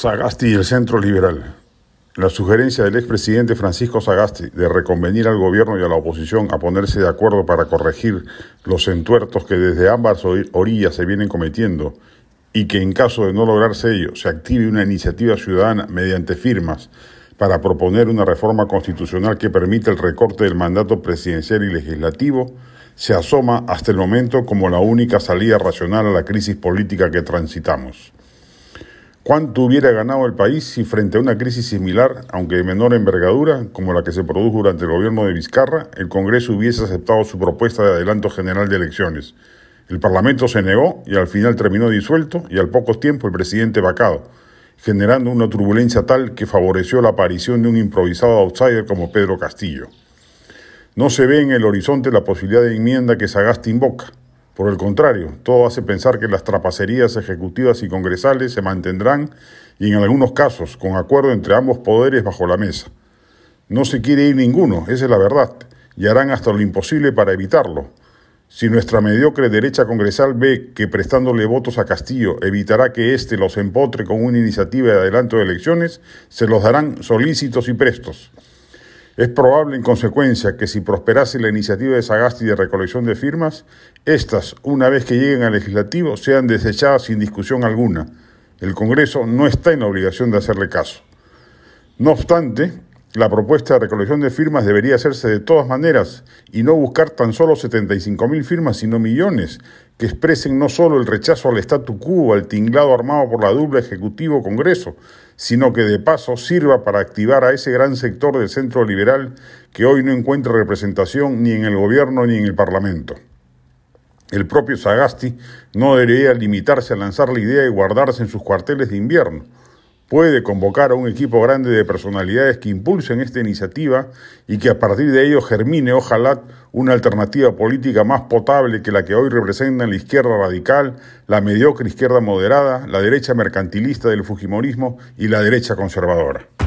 Sagasti y el Centro Liberal. La sugerencia del expresidente Francisco Sagasti de reconvenir al gobierno y a la oposición a ponerse de acuerdo para corregir los entuertos que desde ambas orillas se vienen cometiendo y que en caso de no lograrse ello se active una iniciativa ciudadana mediante firmas para proponer una reforma constitucional que permita el recorte del mandato presidencial y legislativo, se asoma hasta el momento como la única salida racional a la crisis política que transitamos. ¿Cuánto hubiera ganado el país si frente a una crisis similar, aunque de menor envergadura, como la que se produjo durante el gobierno de Vizcarra, el Congreso hubiese aceptado su propuesta de adelanto general de elecciones? El Parlamento se negó y al final terminó disuelto y al poco tiempo el presidente vacado, generando una turbulencia tal que favoreció la aparición de un improvisado outsider como Pedro Castillo. No se ve en el horizonte la posibilidad de enmienda que Sagasti invoca por el contrario, todo hace pensar que las trapacerías ejecutivas y congresales se mantendrán y en algunos casos con acuerdo entre ambos poderes bajo la mesa. No se quiere ir ninguno, esa es la verdad, y harán hasta lo imposible para evitarlo. Si nuestra mediocre derecha congresal ve que prestándole votos a Castillo evitará que éste los empotre con una iniciativa de adelanto de elecciones, se los darán solícitos y prestos. Es probable, en consecuencia, que si prosperase la iniciativa de Sagasti de recolección de firmas, estas, una vez que lleguen al legislativo, sean desechadas sin discusión alguna. El Congreso no está en la obligación de hacerle caso. No obstante, la propuesta de recolección de firmas debería hacerse de todas maneras y no buscar tan solo 75 mil firmas, sino millones, que expresen no solo el rechazo al statu quo, al tinglado armado por la dupla Ejecutivo-Congreso, sino que de paso sirva para activar a ese gran sector del centro liberal que hoy no encuentra representación ni en el gobierno ni en el Parlamento. El propio Sagasti no debería limitarse a lanzar la idea y guardarse en sus cuarteles de invierno puede convocar a un equipo grande de personalidades que impulsen esta iniciativa y que a partir de ello germine, ojalá, una alternativa política más potable que la que hoy representan la izquierda radical, la mediocre izquierda moderada, la derecha mercantilista del Fujimorismo y la derecha conservadora.